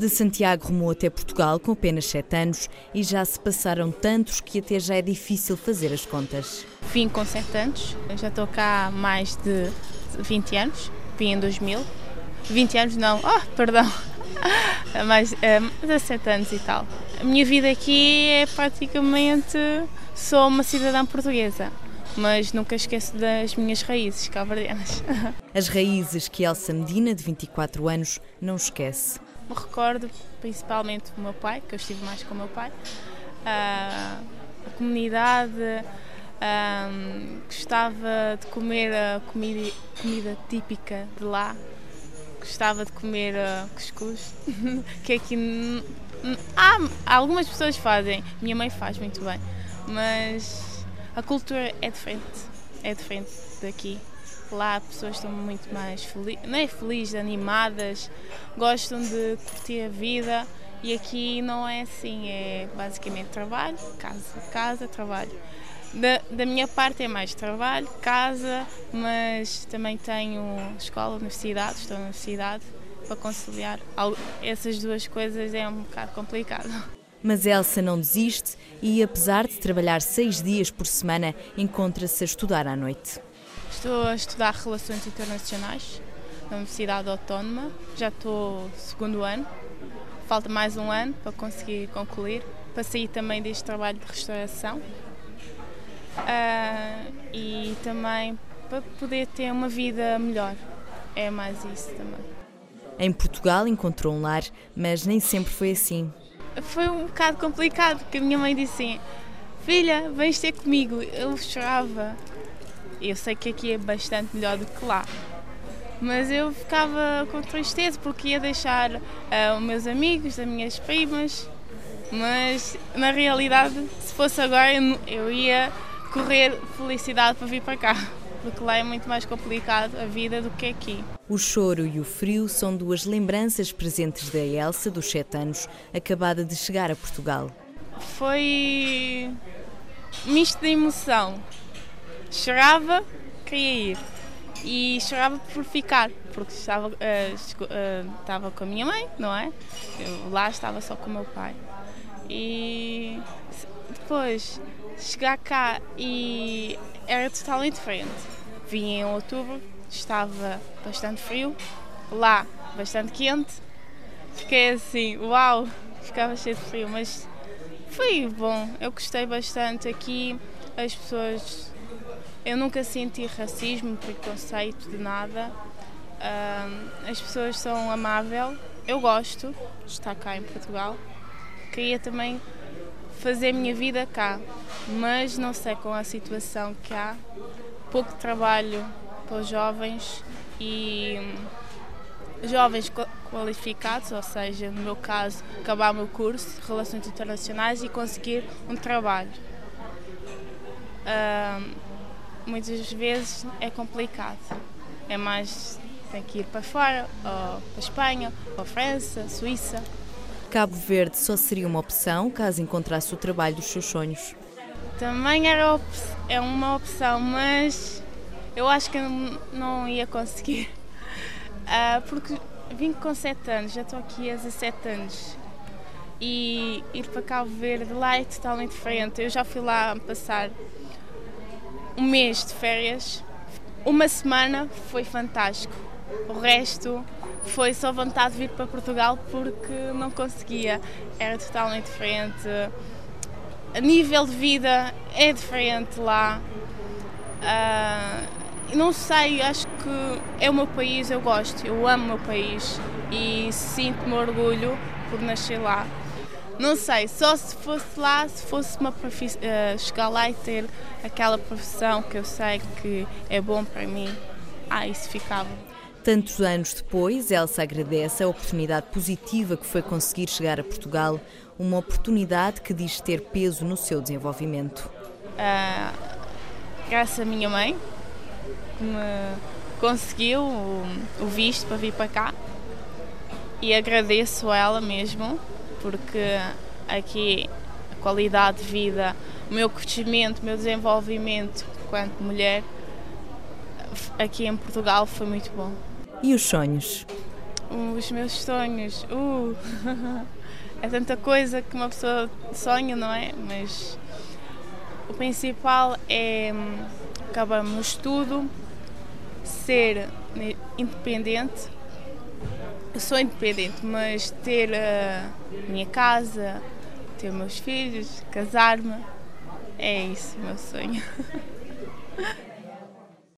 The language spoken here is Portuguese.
De Santiago rumou até Portugal com apenas 7 anos e já se passaram tantos que até já é difícil fazer as contas. Vim com 7 anos, já estou cá há mais de 20 anos, vim em 2000. 20 anos não, oh, perdão, mais é, 17 anos e tal. A minha vida aqui é praticamente, sou uma cidadã portuguesa mas nunca esqueço das minhas raízes cabo-verdianas. As raízes que Elsa Medina, de 24 anos, não esquece. Me recordo principalmente do meu pai, que eu estive mais com o meu pai, a comunidade, gostava de comer a comida, comida típica de lá, gostava de comer cuscuz, que aqui há, algumas pessoas fazem, minha mãe faz muito bem, mas a cultura é diferente, é diferente daqui. Lá as pessoas estão muito mais felizes, não é felizes, animadas, gostam de curtir a vida e aqui não é assim, é basicamente trabalho, casa, casa, trabalho. Da, da minha parte é mais trabalho, casa, mas também tenho escola, universidade, estou na universidade para conciliar. Essas duas coisas é um bocado complicado. Mas Elsa não desiste e, apesar de trabalhar seis dias por semana, encontra-se a estudar à noite. Estou a estudar Relações Internacionais na Universidade Autónoma. Já estou no segundo ano. Falta mais um ano para conseguir concluir. Para sair também deste trabalho de restauração. Uh, e também para poder ter uma vida melhor. É mais isso também. Em Portugal encontrou um lar, mas nem sempre foi assim foi um bocado complicado, porque a minha mãe disse assim: Filha, vens ter comigo. Eu chorava. Eu sei que aqui é bastante melhor do que lá. Mas eu ficava com tristeza porque ia deixar uh, os meus amigos, as minhas primas. Mas na realidade, se fosse agora, eu ia correr felicidade para vir para cá porque lá é muito mais complicado a vida do que aqui. O choro e o frio são duas lembranças presentes da Elsa, dos 7 anos, acabada de chegar a Portugal. Foi misto de emoção. Chorava, queria ir. E chorava por ficar, porque estava, uh, estava com a minha mãe, não é? Eu lá estava só com o meu pai. E depois chegar cá e era totalmente diferente. Vim em outubro, estava bastante frio, lá bastante quente. Fiquei assim, uau, ficava cheio de frio, mas foi bom. Eu gostei bastante aqui. As pessoas. Eu nunca senti racismo, preconceito de nada. as pessoas são amáveis. Eu gosto de estar cá em Portugal. Queria também fazer a minha vida cá, mas não sei com a situação que há, pouco trabalho para os jovens e jovens qualificados, ou seja, no meu caso, acabar o meu curso Relações Internacionais e conseguir um trabalho. Uh, muitas vezes é complicado, é mais tem que ir para fora, ou para Espanha, ou França, Suíça. Cabo Verde só seria uma opção caso encontrasse o trabalho dos seus sonhos. Também era op é uma opção, mas eu acho que não ia conseguir. Uh, porque vim com 7 anos, já estou aqui há 17 anos. E ir para Cabo Verde lá é totalmente diferente. Eu já fui lá passar um mês de férias. Uma semana foi fantástico. O resto foi só vontade de vir para Portugal porque não conseguia. Era totalmente diferente. A nível de vida é diferente lá. Uh, não sei, acho que é o meu país, eu gosto, eu amo o meu país e sinto-me orgulho por nascer lá. Não sei, só se fosse lá, se fosse uma uh, chegar lá e ter aquela profissão que eu sei que é bom para mim, ah, isso ficava. Tantos anos depois, Elsa agradece a oportunidade positiva que foi conseguir chegar a Portugal, uma oportunidade que diz ter peso no seu desenvolvimento. Uh, graças à minha mãe, que me conseguiu o, o visto para vir para cá, e agradeço a ela mesmo, porque aqui a qualidade de vida, o meu crescimento, o meu desenvolvimento enquanto mulher aqui em Portugal foi muito bom. E os sonhos? Os meus sonhos, uh, é tanta coisa que uma pessoa sonha, não é? Mas o principal é hum, acabar no estudo, ser independente. Sou independente, mas ter a minha casa, ter meus filhos, casar-me, é isso o meu sonho.